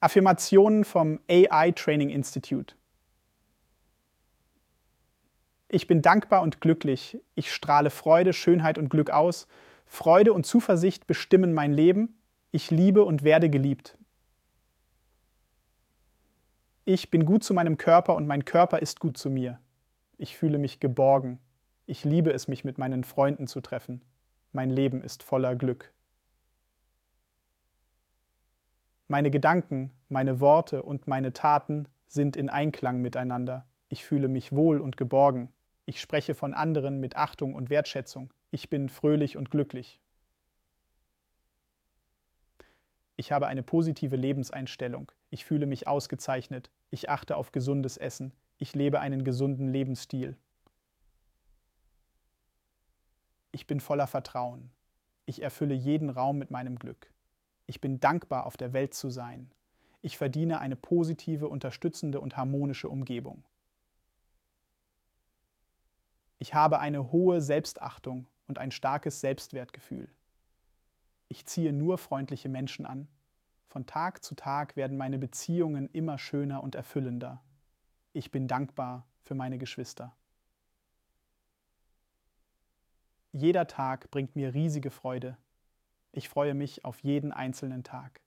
Affirmationen vom AI Training Institute. Ich bin dankbar und glücklich. Ich strahle Freude, Schönheit und Glück aus. Freude und Zuversicht bestimmen mein Leben. Ich liebe und werde geliebt. Ich bin gut zu meinem Körper und mein Körper ist gut zu mir. Ich fühle mich geborgen. Ich liebe es, mich mit meinen Freunden zu treffen. Mein Leben ist voller Glück. Meine Gedanken, meine Worte und meine Taten sind in Einklang miteinander. Ich fühle mich wohl und geborgen. Ich spreche von anderen mit Achtung und Wertschätzung. Ich bin fröhlich und glücklich. Ich habe eine positive Lebenseinstellung. Ich fühle mich ausgezeichnet. Ich achte auf gesundes Essen. Ich lebe einen gesunden Lebensstil. Ich bin voller Vertrauen. Ich erfülle jeden Raum mit meinem Glück. Ich bin dankbar, auf der Welt zu sein. Ich verdiene eine positive, unterstützende und harmonische Umgebung. Ich habe eine hohe Selbstachtung und ein starkes Selbstwertgefühl. Ich ziehe nur freundliche Menschen an. Von Tag zu Tag werden meine Beziehungen immer schöner und erfüllender. Ich bin dankbar für meine Geschwister. Jeder Tag bringt mir riesige Freude. Ich freue mich auf jeden einzelnen Tag.